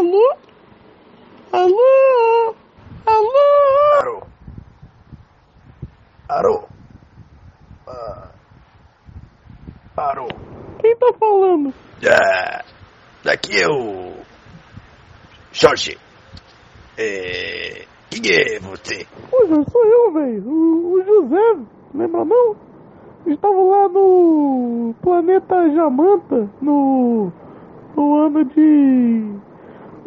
Alô? Alô? Alô? Alô? Alô? Ah. Alô? Quem tá falando? Ah, daqui é o. Jorge. É. Quem é você? Poxa, sou eu, velho. O, o José, lembra não? Estava lá no planeta Jamanta, no, no ano de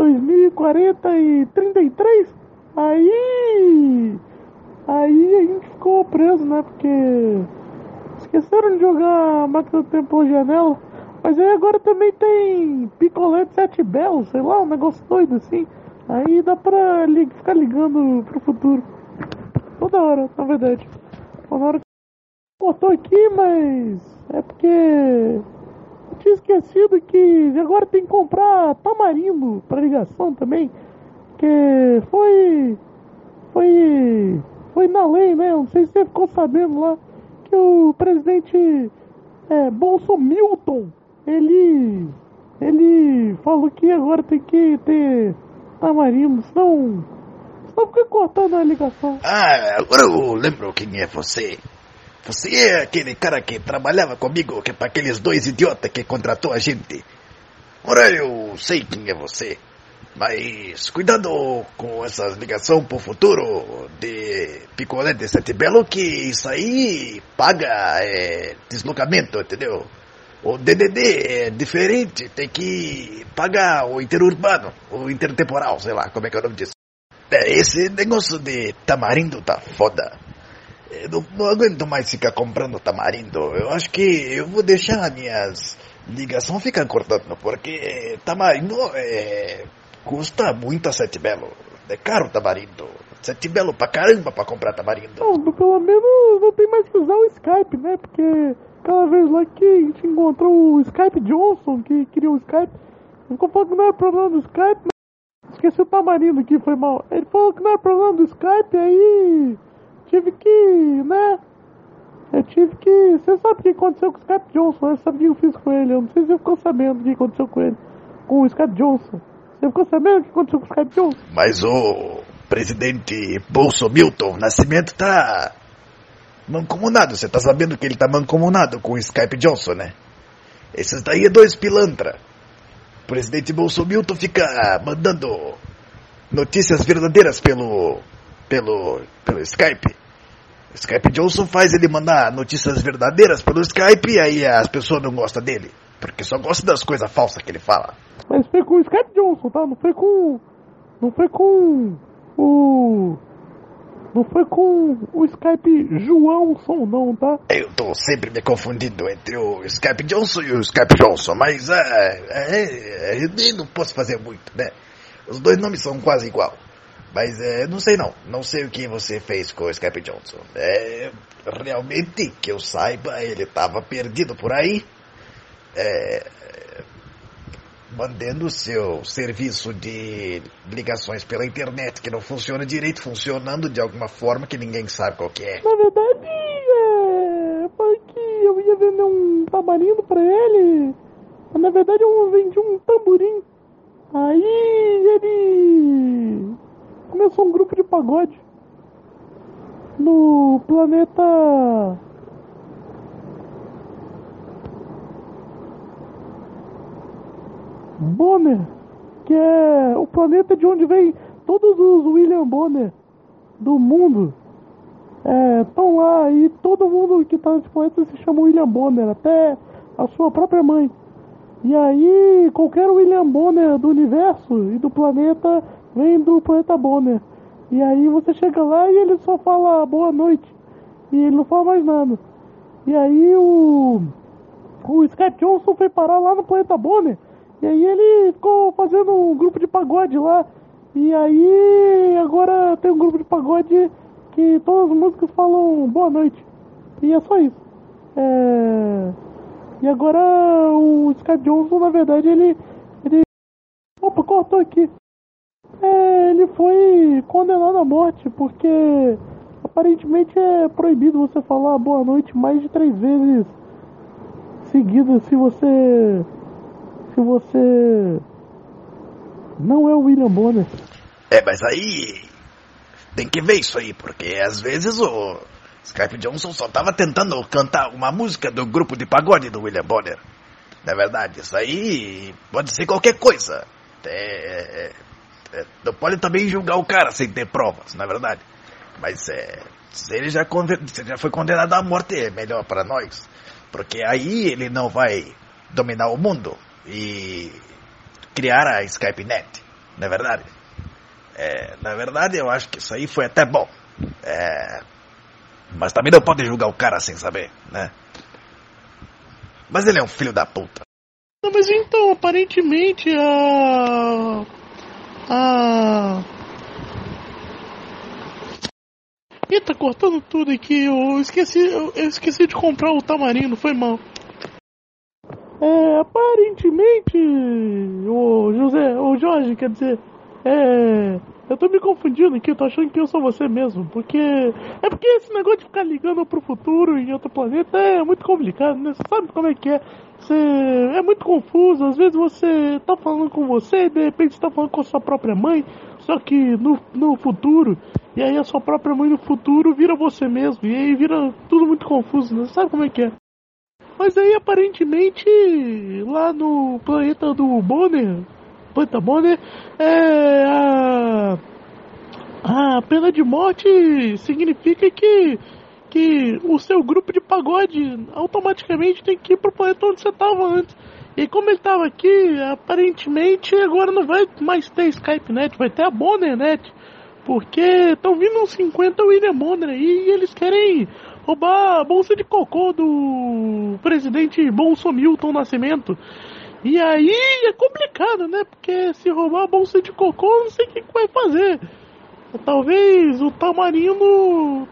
2040 e 33. Aí. Aí a gente ficou preso, né? Porque esqueceram de jogar a máquina do tempo pela janela. Mas aí agora também tem picolé de sete belos, sei lá, um negócio doido assim. Aí dá pra li ficar ligando pro futuro. Toda hora, na verdade. Toda hora que cortou aqui, mas é porque tinha esquecido que agora tem que comprar tamarindo pra ligação também. Que foi. Foi. Foi na lei, né? Não sei se você ficou sabendo lá que o presidente é, Bolsomilton, ele. Ele falou que agora tem que ter tamarindo, senão. Senão fica cortando a ligação. Ah, agora eu lembro quem é você. Você é aquele cara que trabalhava comigo, que é para aqueles dois idiotas que contratou a gente. Ora, eu sei quem é você. Mas cuidado com essas ligações pro futuro de picolé de sete belo, que isso aí paga é, deslocamento, entendeu? O DDD é diferente, tem que pagar o interurbano, o intertemporal, sei lá, como é que é o nome disso. É, esse negócio de tamarindo tá foda. Eu não, não aguento mais ficar comprando tamarindo. Eu acho que eu vou deixar minhas ligações ficar cortando, porque tamarindo é, custa muito a sete belo. É caro o tamarindo. Sete belo pra caramba pra comprar tamarindo. Não, pelo menos não tem mais que usar o Skype, né? Porque aquela vez lá que a gente encontrou o Skype Johnson, que queria o Skype, ficou falando que não era problema do Skype, esqueci o tamarindo aqui, foi mal. Ele falou que não era problema do Skype, aí tive que, né? Eu tive que. Você sabe o que aconteceu com o Skype Johnson, né? Você o que eu fiz com ele? Eu não sei se você ficou sabendo o que aconteceu com ele. Com o Skype Johnson. Você ficou sabendo o que aconteceu com o Skype Johnson? Mas o presidente Bolsomilton Nascimento tá mancomunado. Você tá sabendo que ele tá mancomunado com o Skype Johnson, né? Esses daí é dois pilantra. O presidente Bolsomilton fica mandando notícias verdadeiras pelo pelo pelo Skype. Skype Johnson faz ele mandar notícias verdadeiras pelo Skype e aí as pessoas não gostam dele. Porque só gostam das coisas falsas que ele fala. Mas foi com o Skype Johnson, tá? Não foi com. Não foi com o. Não foi com o Skype Joãoson, não, tá? Eu tô sempre me confundindo entre o Skype Johnson e o Skype Johnson, mas é, é, é, eu não posso fazer muito, né? Os dois nomes são quase igual. Mas é, não sei não. Não sei o que você fez com o Skype Johnson. É, realmente, que eu saiba, ele estava perdido por aí. É, mantendo o seu serviço de ligações pela internet, que não funciona direito, funcionando de alguma forma que ninguém sabe qual que é. Na verdade, é, foi que eu ia vender um tamarindo pra ele. Mas, na verdade, eu vendi um tamborim. Aí ele começou um grupo de pagode no planeta Bonner, que é o planeta de onde vem todos os William Bonner do mundo. Estão lá e todo mundo que está nesse planeta se chama William Bonner, até a sua própria mãe. E aí, qualquer William Bonner do universo e do planeta vem do planeta Bonner. E aí você chega lá e ele só fala boa noite. E ele não fala mais nada. E aí o. O Scott Johnson foi parar lá no planeta Bonner. E aí ele ficou fazendo um grupo de pagode lá. E aí agora tem um grupo de pagode que todas as músicas falam boa noite. E é só isso. É... E agora o Scott Johnson, na verdade, ele. ele... Opa, cortou aqui. É, ele foi condenado à morte porque aparentemente é proibido você falar boa noite mais de três vezes seguidas se você se você Não é o William Bonner. É, mas aí tem que ver isso aí, porque às vezes o Skype Johnson só tava tentando cantar uma música do grupo de pagode do William Bonner. Na verdade, isso aí pode ser qualquer coisa. É, é, é, não pode também julgar o cara sem ter provas, na verdade. Mas é, se ele já, se já foi condenado à morte, é melhor para nós. Porque aí ele não vai dominar o mundo e criar a SkypeNet, não é verdade? É, na verdade, eu acho que isso aí foi até bom. É, mas também não pode julgar o cara sem saber, né? Mas ele é um filho da puta. Não, mas então, aparentemente a. A. Eita, cortando tudo aqui, eu esqueci, eu esqueci de comprar o tamarindo, foi mal. É, aparentemente, o José, o Jorge, quer dizer, é. Eu tô me confundindo aqui, eu tô achando que eu sou você mesmo, porque. É porque esse negócio de ficar ligando pro futuro em outro planeta é muito complicado, né? Você sabe como é que é? Você é muito confuso, às vezes você tá falando com você e de repente você tá falando com a sua própria mãe, só que no, no futuro, e aí a sua própria mãe no futuro vira você mesmo, e aí vira tudo muito confuso, né? Você sabe como é que é? Mas aí aparentemente lá no planeta do Bonner, planeta Bonner, é a, a pena de morte significa que que o seu grupo de pagode automaticamente tem que ir pro planeta onde você estava antes. E como ele estava aqui, aparentemente agora não vai mais ter SkypeNet, vai ter a BonnerNet. Porque estão vindo uns 50 William Bonner aí e eles querem roubar a bolsa de cocô do presidente Bolsomilton Nascimento. E aí é complicado, né? Porque se roubar a bolsa de cocô, não sei o que, vai fazer. Talvez o Tamarindo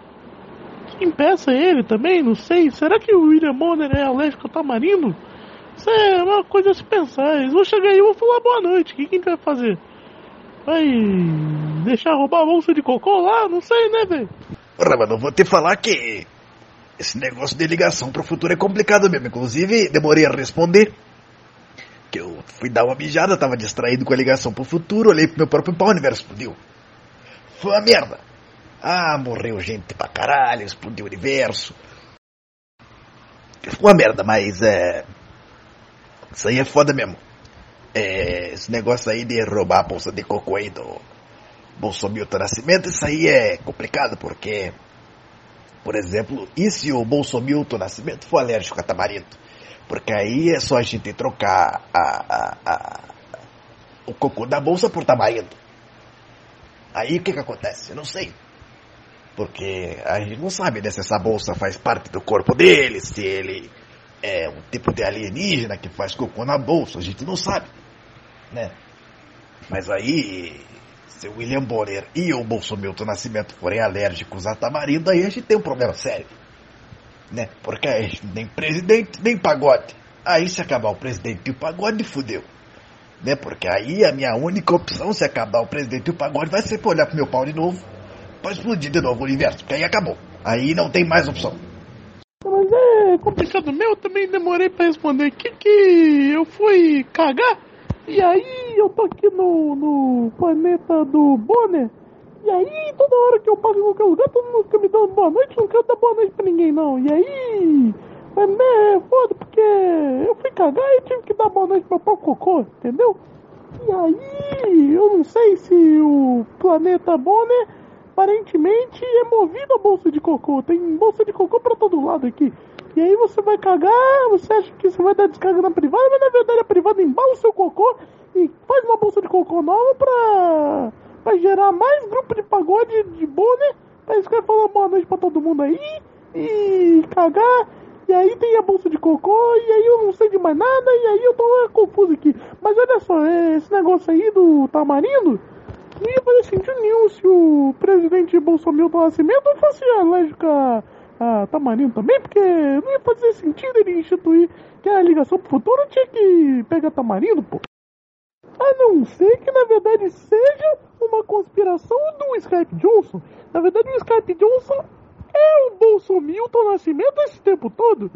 impeça ele também, não sei. Será que o William Bonner é alérgico ao tamarindo? Isso é uma coisa a se pensar. Eles vão chegar aí e vão falar boa noite. O que, a gente vai fazer? Vai deixar roubar a bolsa de cocô lá? Não sei, né, velho? Ora, mas não vou te falar que esse negócio de ligação pro futuro é complicado mesmo. Inclusive, demorei a responder. Fui dar uma mijada, tava distraído com a ligação pro futuro, olhei pro meu próprio pau, o universo explodiu. Foi uma merda. Ah, morreu gente pra caralho, explodiu o universo. Ficou uma merda, mas é. Isso aí é foda mesmo. É, esse negócio aí de roubar a bolsa de cocô aí do Bolsonaro Nascimento, isso aí é complicado porque, por exemplo, e se o Bolsonaro Nascimento for alérgico a tamarindo? Porque aí é só a gente trocar a, a, a, o cocô da bolsa por tamarindo. Aí o que que acontece? Eu não sei. Porque a gente não sabe né, se essa bolsa faz parte do corpo dele, se ele é um tipo de alienígena que faz cocô na bolsa, a gente não sabe, né? Mas aí, se o William Bonner e o Bolsonaro Nascimento forem alérgicos a tamarindo, aí a gente tem um problema sério, né? Porque aí nem presidente, nem pagode. Aí se acabar o presidente e o pagode, fudeu. Né? Porque aí a minha única opção, se acabar o presidente e o pagode, vai ser pra olhar pro meu pau de novo pode explodir de novo o universo, porque aí acabou. Aí não tem mais opção. Mas é complicado meu, também demorei para responder. Que que eu fui cagar? E aí eu tô aqui no, no planeta do Bonner. E aí toda hora que eu passo em qualquer lugar, todo mundo fica me dando boa noite, não dar boa noite pra ninguém não. E aí. É, né, foda, porque eu fui cagar e tive que dar boa noite pra pau cocô, entendeu? E aí, eu não sei se o planeta Bonner aparentemente é movido a bolsa de cocô. Tem bolsa de cocô pra todo lado aqui. E aí você vai cagar, você acha que você vai dar descarga na privada, mas na verdade a privada embala o seu cocô e faz uma bolsa de cocô nova pra, pra gerar mais grupo de pagode de boa, né? Pra isso que vai falar boa noite pra todo mundo aí e cagar. E aí tem a bolsa de cocô, e aí eu não sei de mais nada, e aí eu tô confuso aqui. Mas olha só, é, esse negócio aí do tamarindo, não ia fazer sentido nenhum se o presidente Bolsonaro do Nascimento fosse alérgico a, a tamarindo também, porque não ia fazer sentido ele instituir que a ligação pro futuro tinha que pegar tamarindo, pô. A não ser que na verdade seja uma conspiração do Skype Johnson. Na verdade o Skype Johnson é o Bolsonaro Nascimento esse tempo todo.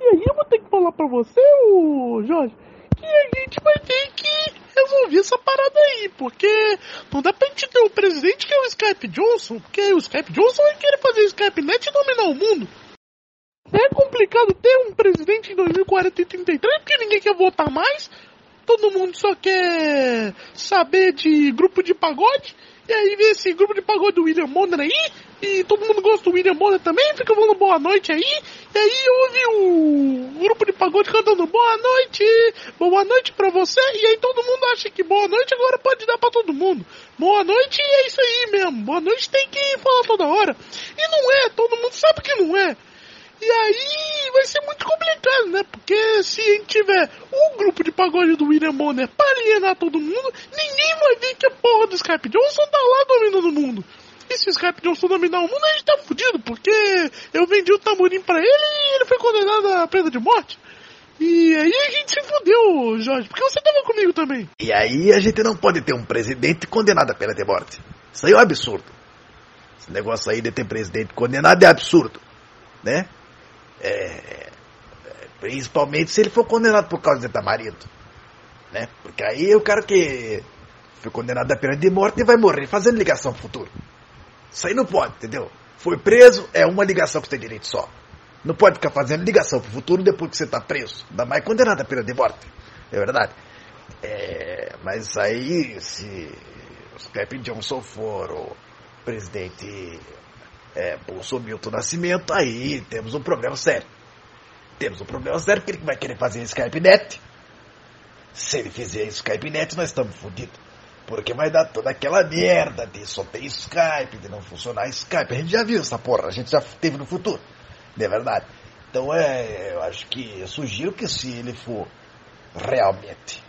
E aí eu vou ter que falar pra você, o Jorge, que a gente vai ter que resolver essa parada aí, porque não dá pra gente ter um presidente que é o Skype Johnson, porque o Skype Johnson vai querer fazer Skype Net e dominar o mundo. É complicado ter um presidente em 2040 e 33 porque ninguém quer votar mais, todo mundo só quer saber de grupo de pagode. E aí vê esse grupo de pagode do William Bonner aí, e todo mundo gosta do William Bonner também, fica falando boa noite aí, e aí ouve o grupo de pagode cantando boa noite, boa noite pra você, e aí todo mundo acha que boa noite agora pode dar pra todo mundo. Boa noite é isso aí mesmo, boa noite tem que falar toda hora. E não é, todo mundo sabe que não é. E aí vai ser muito complicado, né? Porque se a gente tiver um grupo de pagode do William Bonner para alienar todo mundo, ninguém vai ver que a porra do Skype Johnson tá lá dominando o mundo. E se o Skype Johnson dominar o mundo, a gente tá fudido, porque eu vendi o tamborim pra ele e ele foi condenado à pena de morte. E aí a gente se fudeu, Jorge, porque você tava comigo também. E aí a gente não pode ter um presidente condenado à pena de morte. Isso aí é um absurdo. Esse negócio aí de ter presidente condenado é absurdo, né? É, principalmente se ele for condenado por causa de tamarindo. Né? Porque aí o cara que foi condenado à pena de morte vai morrer fazendo ligação pro futuro. Isso aí não pode, entendeu? Foi preso, é uma ligação que você tem direito só. Não pode ficar fazendo ligação pro futuro depois que você tá preso. Ainda mais condenado à pena de morte. É verdade. É, mas aí, se o Skype Johnson for o presidente é, Bolsonaro Milton Nascimento, aí temos um problema sério. Temos um problema sério porque ele vai querer fazer Skype Net. Se ele fizer Skype Net, nós estamos fodidos. Porque vai dar toda aquela merda de só ter Skype, de não funcionar Skype. A gente já viu essa porra, a gente já teve no futuro. Não é verdade? Então é, eu acho que eu sugiro que se ele for realmente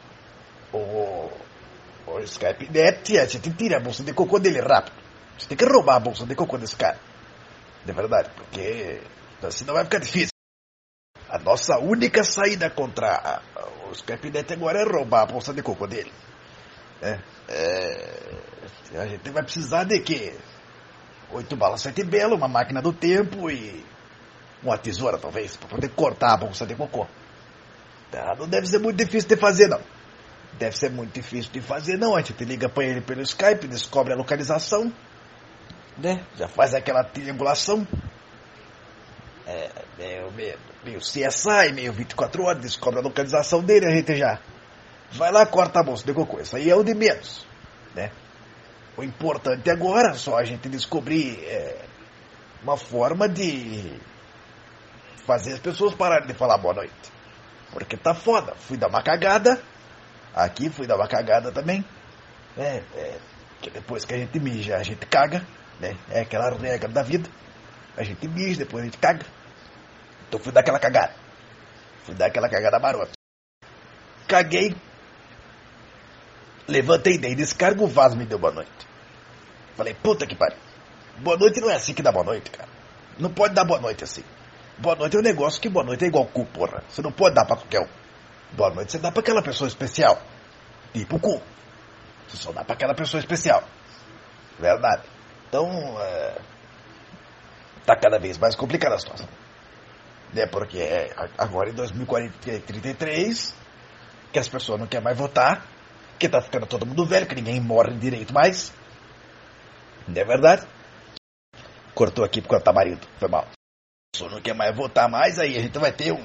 o, o Skype Net, a gente tira a bolsa de cocô dele rápido. Você tem que roubar a bolsa de cocô desse cara. De verdade, porque assim não vai ficar difícil. A nossa única saída contra o Skype Net agora é roubar a bolsa de cocô dele. É, é, a gente vai precisar de quê? Oito balas, sete belas, uma máquina do tempo e uma tesoura, talvez, para poder cortar a bolsa de cocô. Tá, não deve ser muito difícil de fazer, não. Deve ser muito difícil de fazer, não. A gente liga para ele pelo Skype, descobre a localização, né? Já faz aquela triangulação. É, meio, meio, meio CSI, meio 24 horas, descobre a localização dele, a gente já vai lá, corta a bolsa de cocô. Isso aí é o de menos, né? O importante agora é só a gente descobrir é, uma forma de fazer as pessoas pararem de falar boa noite. Porque tá foda. Fui dar uma cagada. Aqui fui dar uma cagada também. É, é, que depois que a gente mija, a gente caga. Né? É aquela regra da vida. A gente mija, depois a gente caga. Então fui dar aquela cagada. Fui dar aquela cagada marota. Caguei. Levantei, dei descarga, o vaso me deu boa noite. Falei, puta que pariu. Boa noite não é assim que dá boa noite, cara. Não pode dar boa noite assim. Boa noite é um negócio que boa noite é igual cu, porra. Você não pode dar pra qualquer um. Boa noite você dá pra aquela pessoa especial. Tipo cu. Você só dá pra aquela pessoa especial. Verdade. Então, é, tá cada vez mais complicada a situação. Né? Porque é, agora em 2033, que as pessoas não querem mais votar, que tá ficando todo mundo velho, que ninguém morre direito mais. Não é verdade? Cortou aqui porque eu tá marido. Foi mal. A pessoa não quer mais votar mais, aí a gente vai ter um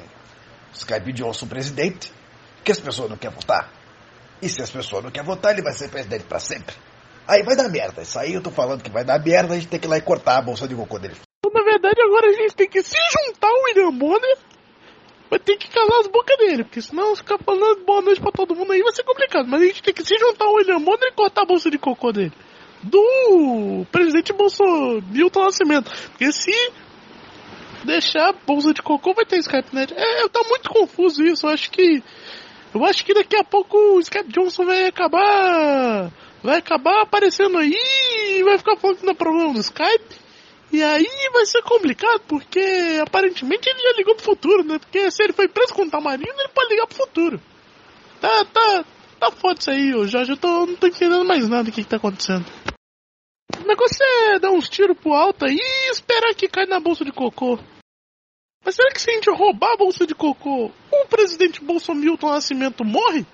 Skype Johnson presidente, que as pessoas não querem votar. E se as pessoas não querem votar, ele vai ser presidente para sempre. Aí vai dar merda. Isso aí eu tô falando que vai dar merda, a gente tem que ir lá e cortar a bolsa de cocô dele. Na verdade, agora a gente tem que se juntar ao William Bonner. Vai ter que calar as bocas dele, porque senão ficar falando boa noite pra todo mundo aí vai ser complicado. Mas a gente tem que se juntar ao William Bonner e cortar a bolsa de cocô dele. Do presidente Bolsonaro, Milton Nascimento. Porque se deixar a bolsa de cocô vai ter Skype Net. É, tá muito confuso isso. Eu acho que. Eu acho que daqui a pouco o Skype Johnson vai acabar vai acabar aparecendo aí e vai ficar falando que é problema do Skype. E aí vai ser complicado, porque aparentemente ele já ligou pro futuro, né? Porque se ele foi preso com o Tamarino, ele pode ligar pro futuro. Tá, tá, tá foda isso aí, ô Jorge. Eu tô, não tô entendendo mais nada do que, que tá acontecendo. O negócio é dar uns tiros pro alto aí e esperar que caia na bolsa de cocô. Mas será que se a gente roubar a bolsa de cocô, o presidente Bolsonaro Nascimento morre?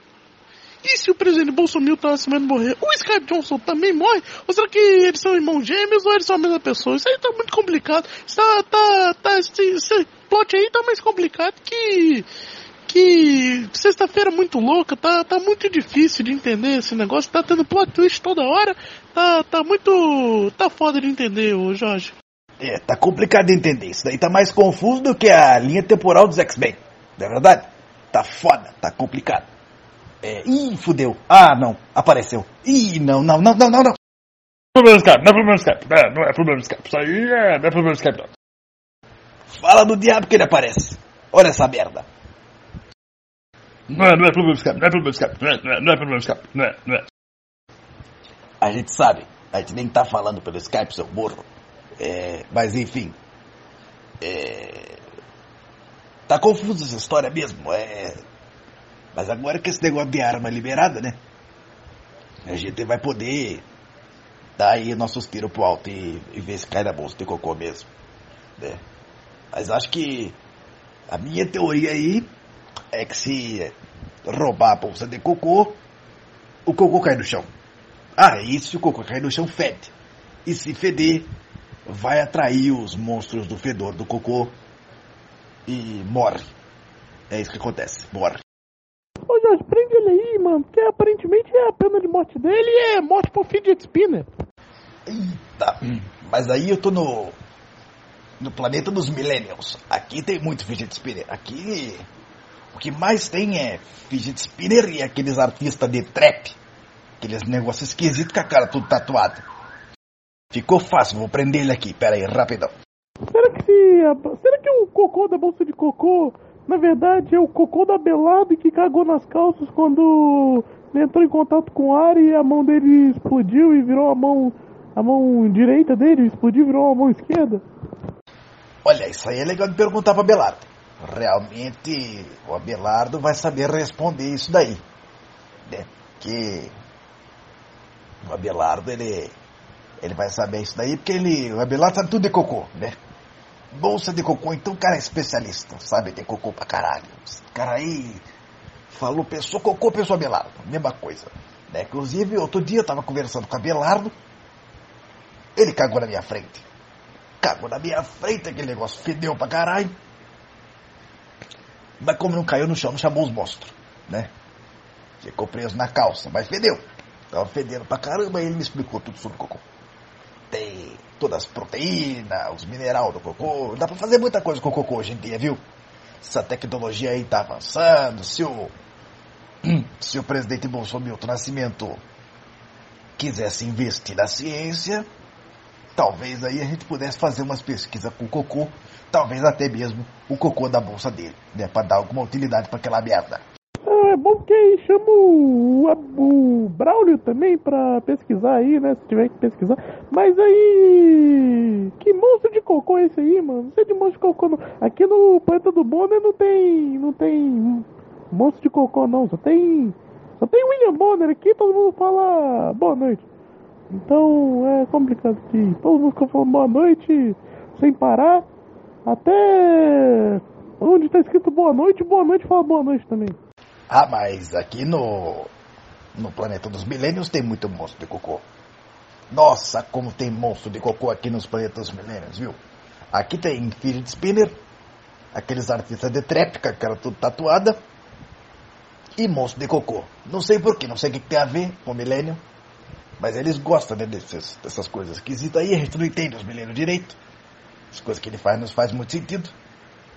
E se o presidente Bolsonaro tá Nascimento morrer, o Skype Johnson também morre? Ou será que eles são irmãos gêmeos ou eles são a mesma pessoa? Isso aí tá muito complicado. Está, tá, tá, esse, esse plot aí tá mais complicado que que sexta-feira muito louca, tá, tá muito difícil de entender esse negócio, tá tendo plot twist toda hora, tá, tá muito. tá foda de entender, ô Jorge. É, tá complicado de entender. Isso daí tá mais confuso do que a linha temporal dos X-Men. Não é verdade? Tá foda, tá complicado. É, ih, fudeu. Ah, não, apareceu. Ih, não, não, não, não, não, não. Problema Skype, não é problema Skype, não é, não é problema Skype. Isso aí é, não é problema Skype, não. Fala do diabo que ele aparece. Olha essa merda. Não é, não é problema Skype, não é problema Skype, não é, não é, não é problema Skype, não é, não é. A gente sabe, a gente nem tá falando pelo Skype, seu burro. É, mas enfim. É, tá confuso essa história mesmo. É, mas agora que esse negócio de arma é liberada, né? A gente vai poder dar aí nossos tiros pro alto e, e ver se cai na bolsa de cocô mesmo. Né? Mas acho que a minha teoria aí é que se roubar a bolsa de cocô, o cocô cai no chão. Ah, e se o cocô cair no chão, fede. E se feder, vai atrair os monstros do fedor do cocô e morre. É isso que acontece, morre. Ô Jorge, prende ele aí, mano, porque aparentemente é a pena de morte dele é morte por fidget spinner. Eita, mas aí eu tô no. no planeta dos Millennials. Aqui tem muito fidget spinner. Aqui. O que mais tem é fidget spinner e aqueles artistas de trap. Aqueles negócios esquisitos com a cara tudo tatuado. Ficou fácil, vou prender ele aqui. Pera aí, rapidão. Será que se. a- Será que o cocô da bolsa de cocô, na verdade, é o cocô da Belado que cagou nas calças quando entrou em contato com o ar e a mão dele explodiu e virou a mão. A mão direita dele explodiu e virou a mão esquerda? Olha, isso aí é legal de perguntar para Abelardo. Realmente, o Abelardo vai saber responder isso daí. Né? Que o Abelardo, ele, ele vai saber isso daí, porque ele, o Abelardo sabe tudo de cocô, né? Bolsa de cocô, então o cara é especialista, sabe de cocô pra caralho. Esse cara aí falou, pensou cocô, pensou Abelardo, mesma coisa. Né? Inclusive, outro dia eu tava conversando com o Abelardo, ele cagou na minha frente cagou na minha frente, aquele negócio fedeu pra caralho. Mas como não caiu no chão, não chamou os monstros, né? Ficou preso na calça, mas fedeu. Tava fedendo pra caramba e ele me explicou tudo sobre cocô. Tem todas as proteínas, os minerais do cocô. Dá pra fazer muita coisa com o cocô hoje em dia, viu? Essa tecnologia aí tá avançando. Se o, se o presidente Bolsonaro Nascimento quisesse investir na ciência, talvez aí a gente pudesse fazer umas pesquisas com o cocô, talvez até mesmo o cocô da bolsa dele, né, para dar alguma utilidade para aquela merda. Aí chama o, o Braulio também pra pesquisar aí, né? Se tiver que pesquisar. Mas aí. Que monstro de cocô é esse aí, mano? Não sei de monstro de cocô não. Aqui no planeta do Bonner não tem. Não tem monstro de cocô não. Só tem. Só tem William Bonner aqui, todo mundo fala boa noite. Então é complicado aqui. Todo mundo fica falando boa noite sem parar. Até onde tá escrito boa noite, boa noite fala boa noite também. Ah, mas aqui no no planeta dos milênios tem muito monstro de cocô. Nossa, como tem monstro de cocô aqui nos planetas milênios, viu? Aqui tem fidget spinner, aqueles artistas de trap, com aquela tudo tatuada, e monstro de cocô. Não sei porquê, não sei o que que tem a ver com o milênio, mas eles gostam né, desses, dessas coisas esquisitas aí, a gente não entende os milênios direito. As coisas que ele faz não faz muito sentido.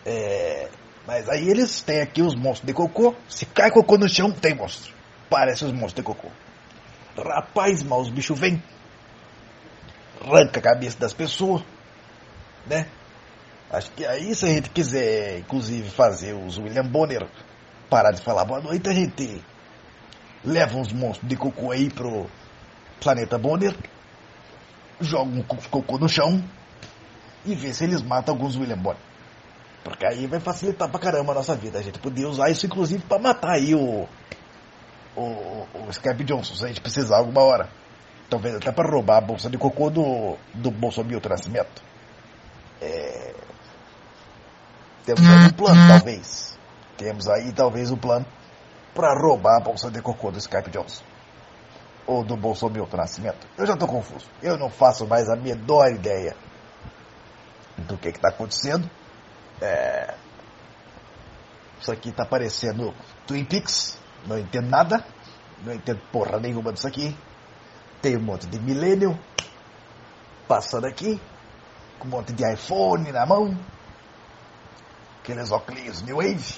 É, mas aí eles têm aqui os monstros de cocô. Se cai cocô no chão, tem monstro. Parece os monstros de cocô. Rapaz, mas os bichos vêm. Arranca a cabeça das pessoas. Né? Acho que aí, se a gente quiser, inclusive, fazer os William Bonner parar de falar boa noite, a gente leva uns monstros de cocô aí pro planeta Bonner, joga um cocô no chão e vê se eles matam alguns William Bonner. Porque aí vai facilitar pra caramba a nossa vida. A gente podia usar isso, inclusive, pra matar aí o. O, o Skype Johnson, se a gente precisar alguma hora. Talvez até pra roubar a bolsa de cocô do, do Bolsonaro Nascimento. É... Temos aí um plano, talvez. Temos aí, talvez, o plano para roubar a bolsa de cocô do Skype Johnson. Ou do Bolsonaro Nascimento. Eu já estou confuso. Eu não faço mais a menor ideia do que está acontecendo. É... Isso aqui está parecendo Twin Peaks. Não entendo nada. Não entendo porra nenhuma disso aqui. Tem um monte de millennial passando aqui. Com um monte de iPhone na mão. Aqueles óculos New Wave.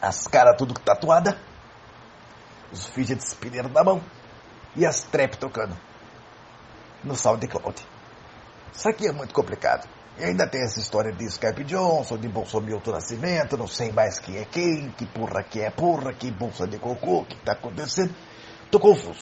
As caras tudo tatuada. Os fidget spinner na mão. E as trap tocando. No SoundCloud. Isso aqui é muito complicado. E ainda tem essa história de Skype Johnson, de Bolsonaro Nascimento, não sei mais quem é quem, que porra que é porra, que bolsa de cocô, que tá acontecendo. Tô confuso.